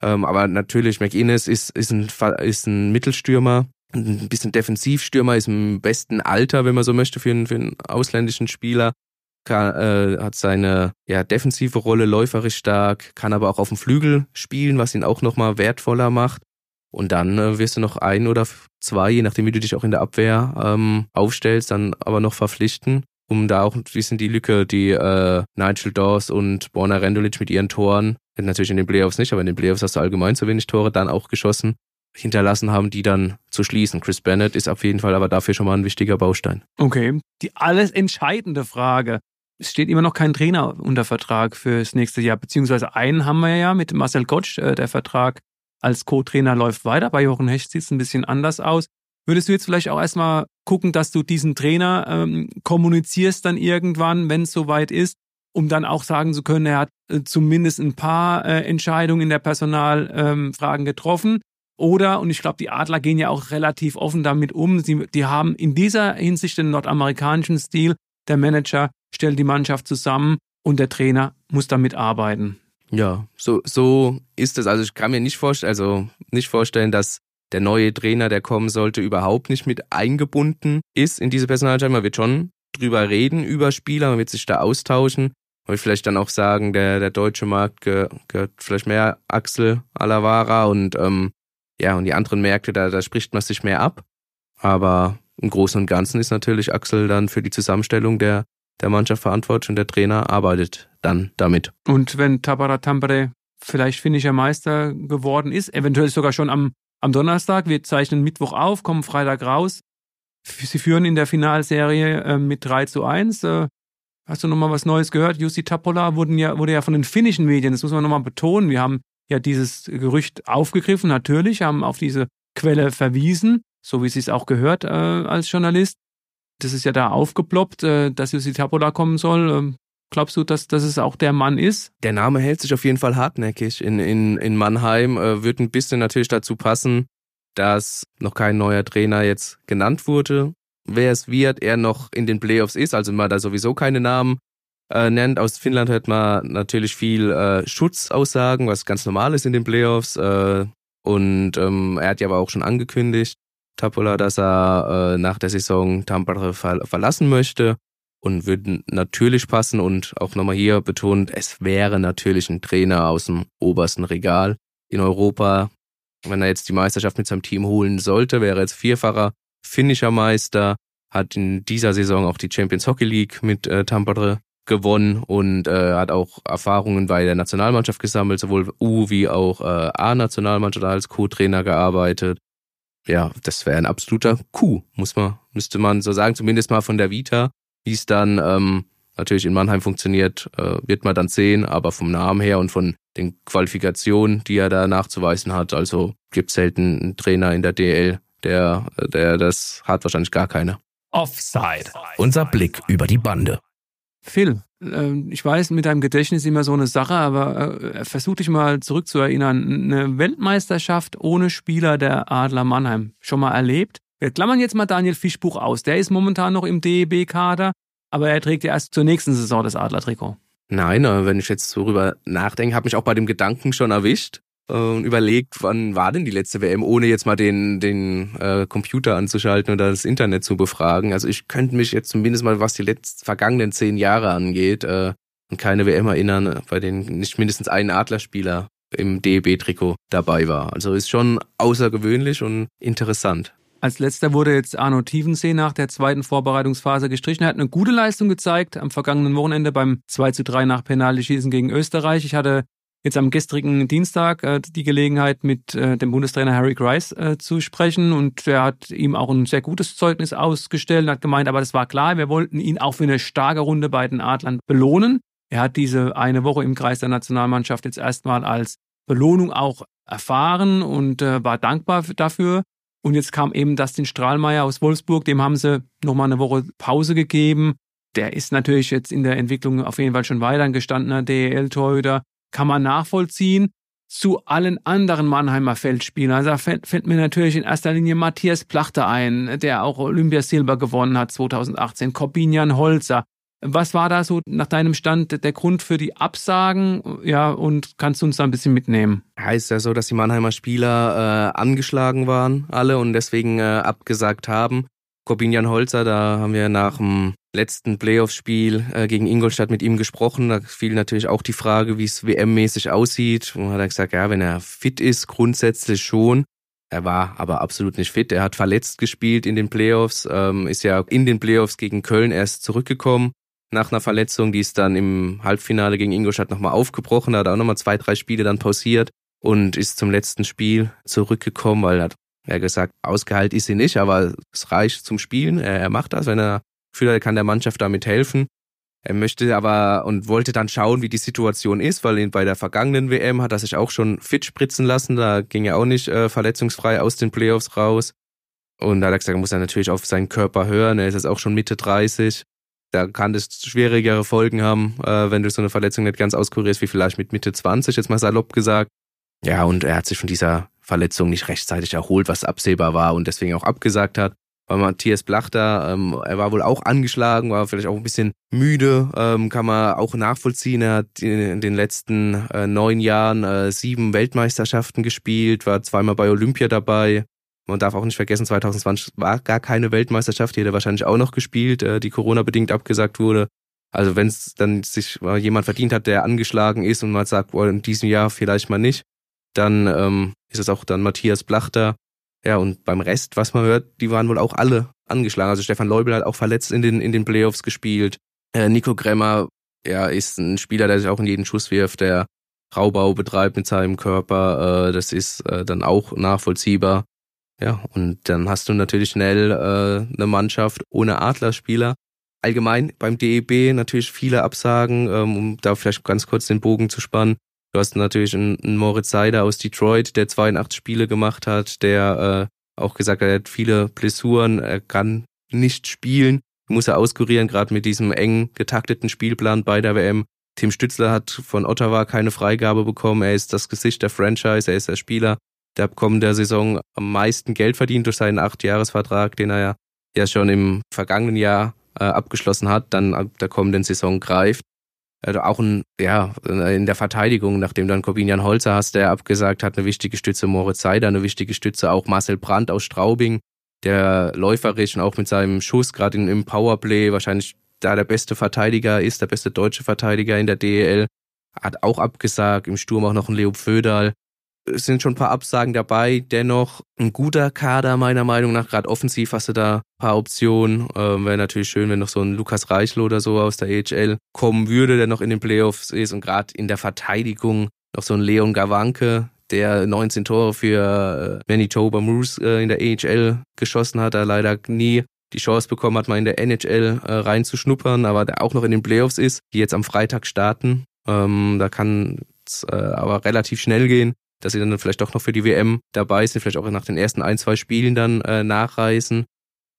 Ähm, aber natürlich, McInnes ist, ist, ein, ist ein Mittelstürmer, ein bisschen Defensivstürmer, ist im besten Alter, wenn man so möchte, für einen, für einen ausländischen Spieler. Kann, äh, hat seine ja, defensive Rolle läuferisch stark, kann aber auch auf dem Flügel spielen, was ihn auch nochmal wertvoller macht. Und dann äh, wirst du noch ein oder zwei, je nachdem, wie du dich auch in der Abwehr ähm, aufstellst, dann aber noch verpflichten um da auch ein bisschen die Lücke, die äh, Nigel Dawes und Borna Rendulic mit ihren Toren, natürlich in den Playoffs nicht, aber in den Playoffs hast du allgemein zu wenig Tore dann auch geschossen, hinterlassen haben, die dann zu schließen. Chris Bennett ist auf jeden Fall aber dafür schon mal ein wichtiger Baustein. Okay, die alles entscheidende Frage. Es steht immer noch kein Trainer unter Vertrag fürs nächste Jahr, beziehungsweise einen haben wir ja mit Marcel Gottsch, äh, der Vertrag als Co-Trainer läuft weiter. Bei Jochen Hecht sieht es ein bisschen anders aus. Würdest du jetzt vielleicht auch erstmal gucken, dass du diesen Trainer ähm, kommunizierst dann irgendwann, wenn es soweit ist, um dann auch sagen zu können, er hat äh, zumindest ein paar äh, Entscheidungen in der Personalfragen ähm, getroffen. Oder, und ich glaube, die Adler gehen ja auch relativ offen damit um, sie, die haben in dieser Hinsicht den nordamerikanischen Stil, der Manager stellt die Mannschaft zusammen und der Trainer muss damit arbeiten. Ja, so, so ist es. Also ich kann mir nicht vorstellen, also nicht vorstellen, dass der neue Trainer, der kommen sollte, überhaupt nicht mit eingebunden ist in diese Personalentscheidung. Man wird schon drüber reden über Spieler, man wird sich da austauschen. Man wird vielleicht dann auch sagen, der, der deutsche Markt gehört vielleicht mehr Axel Alavara und ähm, ja, und die anderen Märkte, da, da spricht man sich mehr ab. Aber im Großen und Ganzen ist natürlich Axel dann für die Zusammenstellung der, der Mannschaft verantwortlich und der Trainer arbeitet dann damit. Und wenn Tabara Tampere vielleicht finnischer Meister geworden ist, eventuell sogar schon am am Donnerstag. Wir zeichnen Mittwoch auf, kommen Freitag raus. Sie führen in der Finalserie äh, mit 3 zu 1. Äh, hast du nochmal was Neues gehört? Jussi Tapola wurden ja, wurde ja von den finnischen Medien, das muss man nochmal betonen. Wir haben ja dieses Gerücht aufgegriffen, natürlich, haben auf diese Quelle verwiesen, so wie es sich auch gehört äh, als Journalist. Das ist ja da aufgeploppt, äh, dass Jussi Tapola kommen soll. Ähm, Glaubst du, dass, dass es auch der Mann ist? Der Name hält sich auf jeden Fall hartnäckig in, in, in Mannheim. Äh, wird ein bisschen natürlich dazu passen, dass noch kein neuer Trainer jetzt genannt wurde. Wer es wird, er noch in den Playoffs ist, also man da sowieso keine Namen äh, nennt. Aus Finnland hört man natürlich viel äh, Schutzaussagen, was ganz normal ist in den Playoffs. Äh, und ähm, er hat ja aber auch schon angekündigt, Tapola, dass er äh, nach der Saison Tampere ver verlassen möchte und würden natürlich passen und auch nochmal hier betont, es wäre natürlich ein Trainer aus dem obersten Regal in Europa. Wenn er jetzt die Meisterschaft mit seinem Team holen sollte, wäre jetzt vierfacher finnischer Meister, hat in dieser Saison auch die Champions Hockey League mit äh, Tampere gewonnen und äh, hat auch Erfahrungen bei der Nationalmannschaft gesammelt, sowohl U wie auch äh, A-Nationalmannschaft als Co-Trainer gearbeitet. Ja, das wäre ein absoluter Coup, muss man, müsste man so sagen, zumindest mal von der Vita. Wie es dann ähm, natürlich in Mannheim funktioniert, äh, wird man dann sehen, aber vom Namen her und von den Qualifikationen, die er da nachzuweisen hat, also gibt selten einen Trainer in der DL, der, der das hat wahrscheinlich gar keine. Offside. Unser Blick über die Bande. Phil, ähm, ich weiß, mit deinem Gedächtnis immer so eine Sache, aber äh, versuch dich mal zurückzuerinnern. Eine Weltmeisterschaft ohne Spieler der Adler Mannheim schon mal erlebt? Wir klammern jetzt mal Daniel Fischbuch aus. Der ist momentan noch im DEB-Kader, aber er trägt ja erst zur nächsten Saison das Adler-Trikot. Nein, aber wenn ich jetzt so drüber nachdenke, habe mich auch bei dem Gedanken schon erwischt und überlegt, wann war denn die letzte WM, ohne jetzt mal den, den äh, Computer anzuschalten oder das Internet zu befragen. Also ich könnte mich jetzt zumindest mal, was die letzten vergangenen zehn Jahre angeht, äh, an keine WM erinnern, bei denen nicht mindestens ein Adlerspieler im DEB-Trikot dabei war. Also ist schon außergewöhnlich und interessant. Als letzter wurde jetzt Arno Tiefensee nach der zweiten Vorbereitungsphase gestrichen. Er hat eine gute Leistung gezeigt am vergangenen Wochenende beim 2 zu 3 nach Penalty-Schießen gegen Österreich. Ich hatte jetzt am gestrigen Dienstag äh, die Gelegenheit, mit äh, dem Bundestrainer Harry Grice äh, zu sprechen und er hat ihm auch ein sehr gutes Zeugnis ausgestellt und hat gemeint, aber das war klar, wir wollten ihn auch für eine starke Runde bei den Adlern belohnen. Er hat diese eine Woche im Kreis der Nationalmannschaft jetzt erstmal als Belohnung auch erfahren und äh, war dankbar dafür. Und jetzt kam eben Dustin Strahlmeier aus Wolfsburg, dem haben sie nochmal eine Woche Pause gegeben. Der ist natürlich jetzt in der Entwicklung auf jeden Fall schon weiter ein gestandener DEL-Torhüter kann man nachvollziehen zu allen anderen Mannheimer Feldspielern. Also da fällt, fällt, mir natürlich in erster Linie Matthias Plachter ein, der auch Olympiasilber gewonnen hat 2018, Corbinian Holzer. Was war da so nach deinem Stand der Grund für die Absagen? Ja, und kannst du uns da ein bisschen mitnehmen? Heißt ja so, dass die Mannheimer Spieler äh, angeschlagen waren, alle, und deswegen äh, abgesagt haben. Corbinian Holzer, da haben wir nach dem letzten Playoff-Spiel äh, gegen Ingolstadt mit ihm gesprochen. Da fiel natürlich auch die Frage, wie es WM-mäßig aussieht. Und hat er gesagt, ja, wenn er fit ist, grundsätzlich schon. Er war aber absolut nicht fit. Er hat verletzt gespielt in den Playoffs, ähm, ist ja in den Playoffs gegen Köln erst zurückgekommen nach einer Verletzung, die ist dann im Halbfinale gegen Ingolstadt nochmal aufgebrochen, da hat auch nochmal zwei, drei Spiele dann pausiert und ist zum letzten Spiel zurückgekommen, weil er hat er gesagt, ausgeheilt ist sie nicht, aber es reicht zum Spielen. Er macht das, wenn er Gefühl er kann der Mannschaft damit helfen. Er möchte aber und wollte dann schauen, wie die Situation ist, weil ihn bei der vergangenen WM hat er sich auch schon fit spritzen lassen. Da ging er auch nicht äh, verletzungsfrei aus den Playoffs raus. Und da hat er gesagt, er muss er natürlich auf seinen Körper hören. Er ist jetzt auch schon Mitte 30. Da kann das schwierigere Folgen haben, äh, wenn du so eine Verletzung nicht ganz auskurierst, wie vielleicht mit Mitte 20, jetzt mal salopp gesagt. Ja, und er hat sich von dieser Verletzung nicht rechtzeitig erholt, was absehbar war und deswegen auch abgesagt hat weil Matthias Blachter, ähm, er war wohl auch angeschlagen, war vielleicht auch ein bisschen müde, ähm, kann man auch nachvollziehen. Er hat in den letzten äh, neun Jahren äh, sieben Weltmeisterschaften gespielt, war zweimal bei Olympia dabei. Man darf auch nicht vergessen, 2020 war gar keine Weltmeisterschaft, die hätte wahrscheinlich auch noch gespielt, äh, die Corona-bedingt abgesagt wurde. Also wenn es dann sich jemand verdient hat, der angeschlagen ist und man sagt, boah, in diesem Jahr vielleicht mal nicht, dann ähm, ist es auch dann Matthias Blachter, ja, und beim Rest, was man hört, die waren wohl auch alle angeschlagen. Also Stefan Leubel hat auch verletzt in den, in den Playoffs gespielt. Äh, Nico Gremmer, ja, ist ein Spieler, der sich auch in jeden Schuss wirft, der Raubau betreibt mit seinem Körper. Äh, das ist äh, dann auch nachvollziehbar. Ja, und dann hast du natürlich schnell äh, eine Mannschaft ohne Adlerspieler. Allgemein beim DEB natürlich viele Absagen, ähm, um da vielleicht ganz kurz den Bogen zu spannen. Du hast natürlich einen, Moritz Seider aus Detroit, der 82 Spiele gemacht hat, der äh, auch gesagt hat, er hat viele Blessuren, er kann nicht spielen, muss er auskurieren, gerade mit diesem eng getakteten Spielplan bei der WM. Tim Stützler hat von Ottawa keine Freigabe bekommen. Er ist das Gesicht der Franchise, er ist der Spieler, der ab kommender Saison am meisten Geld verdient durch seinen Acht-Jahres-Vertrag, den er ja, ja schon im vergangenen Jahr äh, abgeschlossen hat, dann ab der kommenden Saison greift also auch ein, ja, in der Verteidigung, nachdem dann Corbinian Holzer hast, der abgesagt hat, eine wichtige Stütze Moritz Seider, eine wichtige Stütze auch Marcel Brandt aus Straubing, der läuferisch und auch mit seinem Schuss, gerade im Powerplay, wahrscheinlich da der beste Verteidiger ist, der beste deutsche Verteidiger in der DEL, hat auch abgesagt, im Sturm auch noch ein Leo Pföderl. Es sind schon ein paar Absagen dabei. Dennoch ein guter Kader meiner Meinung nach. Gerade offensiv hast du da ein paar Optionen. Ähm, Wäre natürlich schön, wenn noch so ein Lukas Reichlo oder so aus der AHL kommen würde, der noch in den Playoffs ist. Und gerade in der Verteidigung noch so ein Leon Gawanke, der 19 Tore für äh, Manitoba Moose äh, in der AHL geschossen hat, da leider nie die Chance bekommen hat, mal in der NHL äh, reinzuschnuppern, aber der auch noch in den Playoffs ist, die jetzt am Freitag starten. Ähm, da kann es aber relativ schnell gehen, dass sie dann vielleicht doch noch für die WM dabei sind, vielleicht auch nach den ersten ein, zwei Spielen dann äh, nachreisen.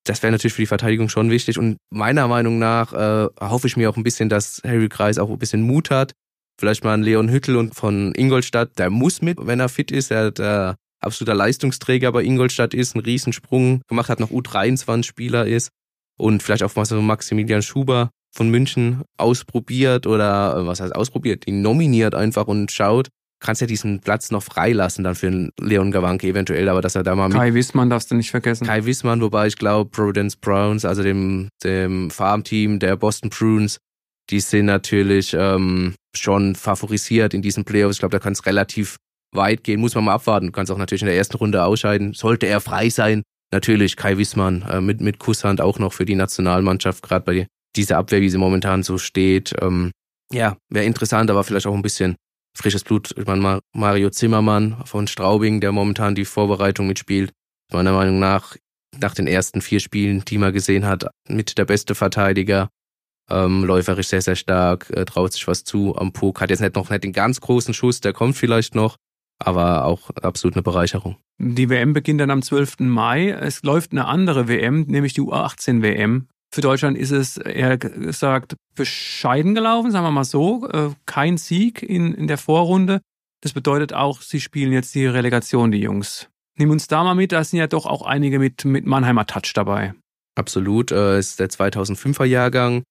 Das wäre natürlich für die Verteidigung schon wichtig. Und meiner Meinung nach äh, hoffe ich mir auch ein bisschen, dass Harry Kreis auch ein bisschen Mut hat. Vielleicht mal ein Leon Hüttel und von Ingolstadt, der muss mit, wenn er fit ist. Er der absoluter Leistungsträger bei Ingolstadt ist, einen Riesensprung gemacht hat, noch U23-Spieler ist. Und vielleicht auch mal so Maximilian Schuber von München ausprobiert oder äh, was heißt ausprobiert, ihn nominiert einfach und schaut, kannst ja diesen Platz noch freilassen dann für Leon Gawanke eventuell, aber dass er da mal Kai Wissmann darfst du nicht vergessen. Kai Wissmann, wobei ich glaube, Providence Browns, also dem, dem Farmteam der Boston Bruins, die sind natürlich ähm, schon favorisiert in diesen Playoffs. Ich glaube, da kann es relativ weit gehen, muss man mal abwarten. Du kannst auch natürlich in der ersten Runde ausscheiden. Sollte er frei sein, natürlich Kai Wissmann äh, mit, mit Kusshand auch noch für die Nationalmannschaft, gerade bei dieser Abwehr, wie sie momentan so steht. Ähm, ja, wäre interessant, aber vielleicht auch ein bisschen frisches Blut. Ich meine, Mario Zimmermann von Straubing, der momentan die Vorbereitung mitspielt, meiner Meinung nach nach den ersten vier Spielen, die man gesehen hat, mit der beste Verteidiger. Ähm, läuferisch sehr, sehr stark, äh, traut sich was zu am Puck, hat jetzt nicht noch nicht den ganz großen Schuss, der kommt vielleicht noch, aber auch absolut eine Bereicherung. Die WM beginnt dann am 12. Mai. Es läuft eine andere WM, nämlich die U18 WM. Für Deutschland ist es eher gesagt bescheiden gelaufen, sagen wir mal so. Äh, kein Sieg in, in der Vorrunde. Das bedeutet auch, sie spielen jetzt die Relegation, die Jungs. Nimm uns da mal mit, da sind ja doch auch einige mit, mit Mannheimer Touch dabei. Absolut, äh, ist der 2005er Jahrgang,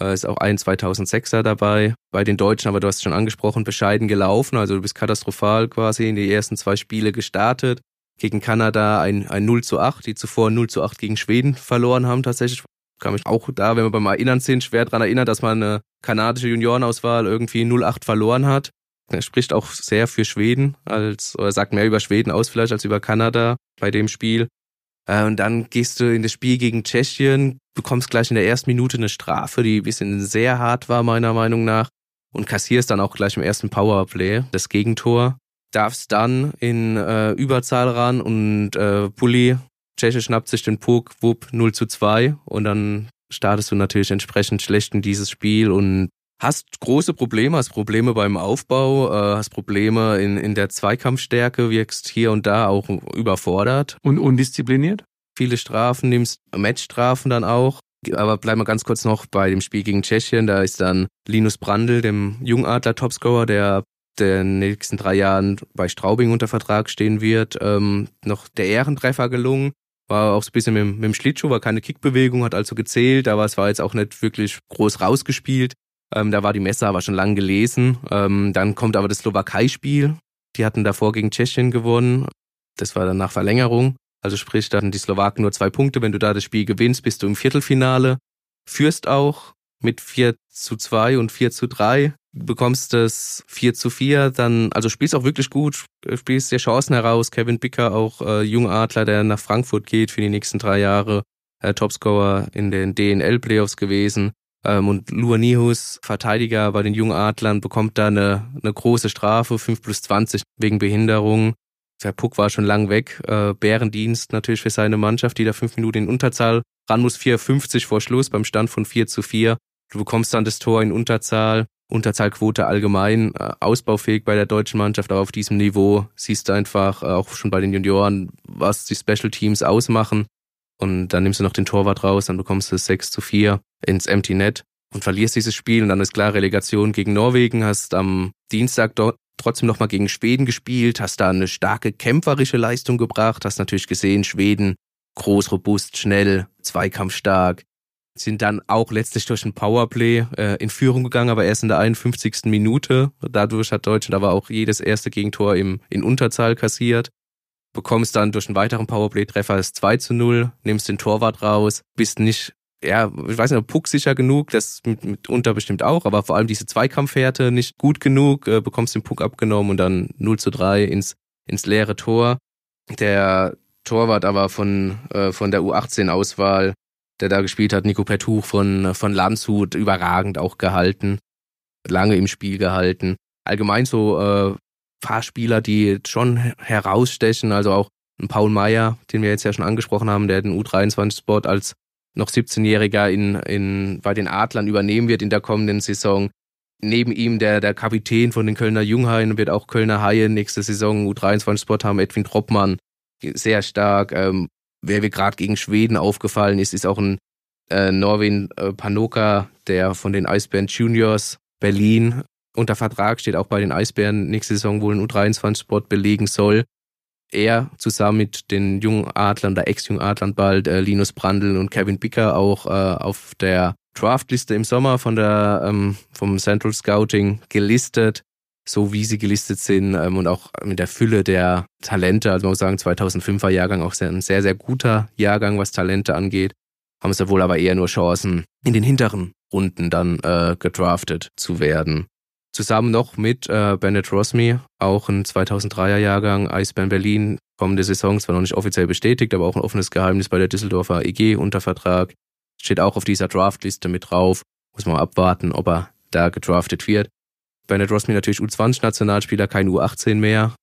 äh, ist auch ein 2006er dabei. Bei den Deutschen, aber du hast es schon angesprochen, bescheiden gelaufen. Also du bist katastrophal quasi in die ersten zwei Spiele gestartet. Gegen Kanada ein, ein 0 zu 8, die zuvor 0 zu 8 gegen Schweden verloren haben tatsächlich. Kann mich auch da, wenn wir beim Erinnern sind, schwer daran erinnern, dass man eine kanadische Juniorenauswahl irgendwie 0-8 verloren hat. Er spricht auch sehr für Schweden, als, oder sagt mehr über Schweden aus vielleicht als über Kanada bei dem Spiel. Äh, und dann gehst du in das Spiel gegen Tschechien, bekommst gleich in der ersten Minute eine Strafe, die ein bisschen sehr hart war, meiner Meinung nach, und kassierst dann auch gleich im ersten Powerplay das Gegentor. Darfst dann in äh, Überzahl ran und äh, Pulli, Tscheche schnappt sich den Puck, wupp, 0 zu 2 und dann startest du natürlich entsprechend schlecht in dieses Spiel und hast große Probleme, hast Probleme beim Aufbau, äh, hast Probleme in, in der Zweikampfstärke, wirkst hier und da auch überfordert. Und undiszipliniert? Viele Strafen, nimmst Matchstrafen dann auch. Aber bleiben wir ganz kurz noch bei dem Spiel gegen Tschechien. Da ist dann Linus Brandl, dem Jungadler Topscorer, der den nächsten drei Jahren bei Straubing unter Vertrag stehen wird, ähm, noch der Ehrentreffer gelungen. War auch so ein bisschen mit, mit dem Schlittschuh, war keine Kickbewegung, hat also gezählt, aber es war jetzt auch nicht wirklich groß rausgespielt. Ähm, da war die Messe aber schon lang gelesen. Ähm, dann kommt aber das Slowakei-Spiel. Die hatten davor gegen Tschechien gewonnen. Das war dann nach Verlängerung. Also sprich, da hatten die Slowaken nur zwei Punkte. Wenn du da das Spiel gewinnst, bist du im Viertelfinale. Führst auch mit 4 zu 2 und 4 zu 3. Bekommst das 4 zu 4, dann, also spielst auch wirklich gut, spielst dir Chancen heraus. Kevin Bicker, auch äh, Jungadler, der nach Frankfurt geht für die nächsten drei Jahre, äh, Topscorer in den DNL-Playoffs gewesen. Ähm, und Luanihus, Verteidiger bei den jungen Adlern, bekommt da eine, eine große Strafe, 5 plus 20 wegen Behinderung. Der Puck war schon lang weg. Äh, Bärendienst natürlich für seine Mannschaft, die da fünf Minuten in Unterzahl ran muss, 4,50 vor Schluss beim Stand von 4 zu 4. Du bekommst dann das Tor in Unterzahl. Unterzahlquote allgemein äh, ausbaufähig bei der deutschen Mannschaft, aber auf diesem Niveau siehst du einfach äh, auch schon bei den Junioren, was die Special Teams ausmachen. Und dann nimmst du noch den Torwart raus, dann bekommst du 6 zu 4 ins Empty Net und verlierst dieses Spiel und dann ist klar Relegation gegen Norwegen, hast am Dienstag dort trotzdem nochmal gegen Schweden gespielt, hast da eine starke kämpferische Leistung gebracht, hast natürlich gesehen, Schweden groß, robust, schnell, zweikampfstark, sind dann auch letztlich durch ein Powerplay äh, in Führung gegangen, aber erst in der 51. Minute. Dadurch hat Deutschland aber auch jedes erste Gegentor im, in Unterzahl kassiert bekommst dann durch einen weiteren Powerplay-Treffer das 2 zu 0, nimmst den Torwart raus, bist nicht, ja, ich weiß nicht, pucksicher genug, das mit, mitunter bestimmt auch, aber vor allem diese Zweikampfhärte nicht gut genug, äh, bekommst den Puck abgenommen und dann 0 zu 3 ins ins leere Tor. Der Torwart aber von, äh, von der U18-Auswahl, der da gespielt hat, Nico Pertuch von, von Landshut, überragend auch gehalten, lange im Spiel gehalten. Allgemein so äh, Fahrspieler, die schon herausstechen, also auch ein Paul Meyer, den wir jetzt ja schon angesprochen haben, der den U23-Spot als noch 17-Jähriger in, in, bei den Adlern übernehmen wird in der kommenden Saison. Neben ihm der, der Kapitän von den Kölner Junghaien wird auch Kölner Haie nächste Saison U23-Spot haben, Edwin Troppmann, sehr stark. Ähm, wer mir gerade gegen Schweden aufgefallen ist, ist auch ein äh, Norwin äh, Panoka, der von den Eisbären Juniors Berlin unter Vertrag steht, auch bei den Eisbären nächste Saison wohl einen U23-Spot belegen soll. Er zusammen mit den jungen Adlern, der ex-jungen Adlern bald, äh, Linus Brandl und Kevin Bicker auch äh, auf der Draftliste im Sommer von der, ähm, vom Central Scouting gelistet, so wie sie gelistet sind ähm, und auch mit der Fülle der Talente. Also man muss sagen, 2005er Jahrgang auch sehr, ein sehr, sehr guter Jahrgang, was Talente angeht. Haben sie wohl aber eher nur Chancen, in den hinteren Runden dann äh, gedraftet zu werden. Zusammen noch mit äh, Bennett Rosmi, auch ein 2003er Jahrgang, Eisbären Berlin, kommende Saison, zwar noch nicht offiziell bestätigt, aber auch ein offenes Geheimnis bei der Düsseldorfer EG unter Vertrag. Steht auch auf dieser Draftliste mit drauf. Muss man abwarten, ob er da gedraftet wird. Bennett Rosmi natürlich U20-Nationalspieler, kein U18 mehr.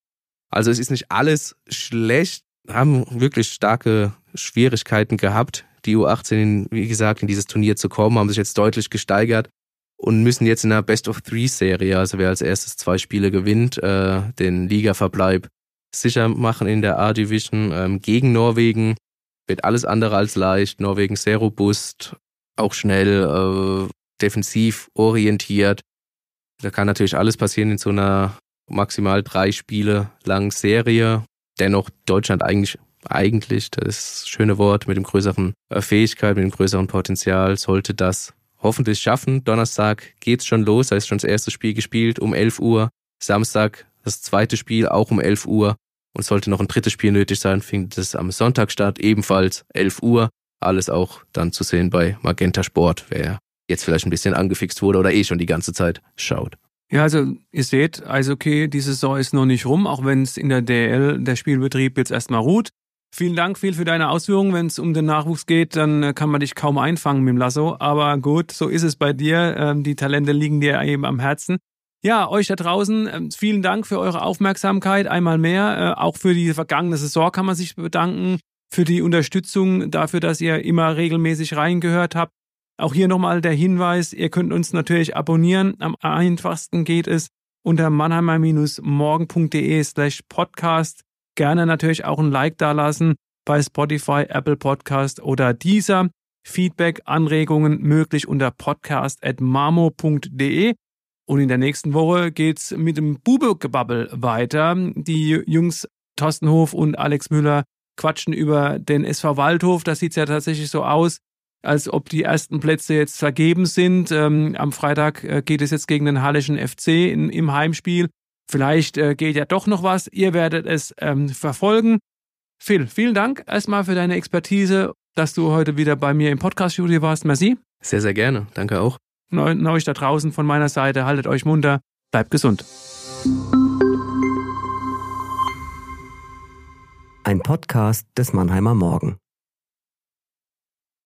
Also es ist nicht alles schlecht, haben wirklich starke Schwierigkeiten gehabt, die U18, wie gesagt, in dieses Turnier zu kommen, haben sich jetzt deutlich gesteigert und müssen jetzt in einer Best-of-Three-Serie, also wer als erstes zwei Spiele gewinnt, äh, den Ligaverbleib sicher machen in der A-Division ähm, gegen Norwegen. Wird alles andere als leicht. Norwegen sehr robust, auch schnell, äh, defensiv orientiert. Da kann natürlich alles passieren in so einer maximal drei Spiele langen Serie. Dennoch Deutschland eigentlich, eigentlich, das schöne Wort, mit dem größeren äh, Fähigkeit, mit dem größeren Potenzial, sollte das hoffentlich schaffen. Donnerstag geht's schon los, da ist schon das erste Spiel gespielt um 11 Uhr. Samstag das zweite Spiel auch um 11 Uhr. Und sollte noch ein drittes Spiel nötig sein, findet es am Sonntag statt, ebenfalls 11 Uhr. Alles auch dann zu sehen bei Magenta Sport, wer jetzt vielleicht ein bisschen angefixt wurde oder eh schon die ganze Zeit schaut. Ja, also ihr seht, also okay, die Saison ist noch nicht rum, auch wenn es in der DL der Spielbetrieb jetzt erstmal ruht. Vielen Dank, viel für deine Ausführungen. Wenn es um den Nachwuchs geht, dann äh, kann man dich kaum einfangen mit dem Lasso. Aber gut, so ist es bei dir. Ähm, die Talente liegen dir eben am Herzen. Ja, euch da draußen, ähm, vielen Dank für eure Aufmerksamkeit einmal mehr. Äh, auch für die vergangene Saison kann man sich bedanken. Für die Unterstützung, dafür, dass ihr immer regelmäßig reingehört habt. Auch hier nochmal der Hinweis, ihr könnt uns natürlich abonnieren. Am einfachsten geht es unter mannheimer-morgen.de slash podcast gerne natürlich auch ein Like dalassen bei Spotify, Apple Podcast oder dieser. Feedback, Anregungen möglich unter podcast.marmo.de. Und in der nächsten Woche geht's mit dem Bube-Gebabbel weiter. Die Jungs Thorsten Hof und Alex Müller quatschen über den SV Waldhof. Das sieht ja tatsächlich so aus, als ob die ersten Plätze jetzt vergeben sind. Ähm, am Freitag äh, geht es jetzt gegen den Hallischen FC in, im Heimspiel. Vielleicht äh, geht ja doch noch was. Ihr werdet es ähm, verfolgen. Phil, vielen Dank erstmal für deine Expertise, dass du heute wieder bei mir im Podcast-Studio warst. Merci. Sehr, sehr gerne. Danke auch. Und euch da draußen von meiner Seite, haltet euch munter, bleibt gesund. Ein Podcast des Mannheimer Morgen.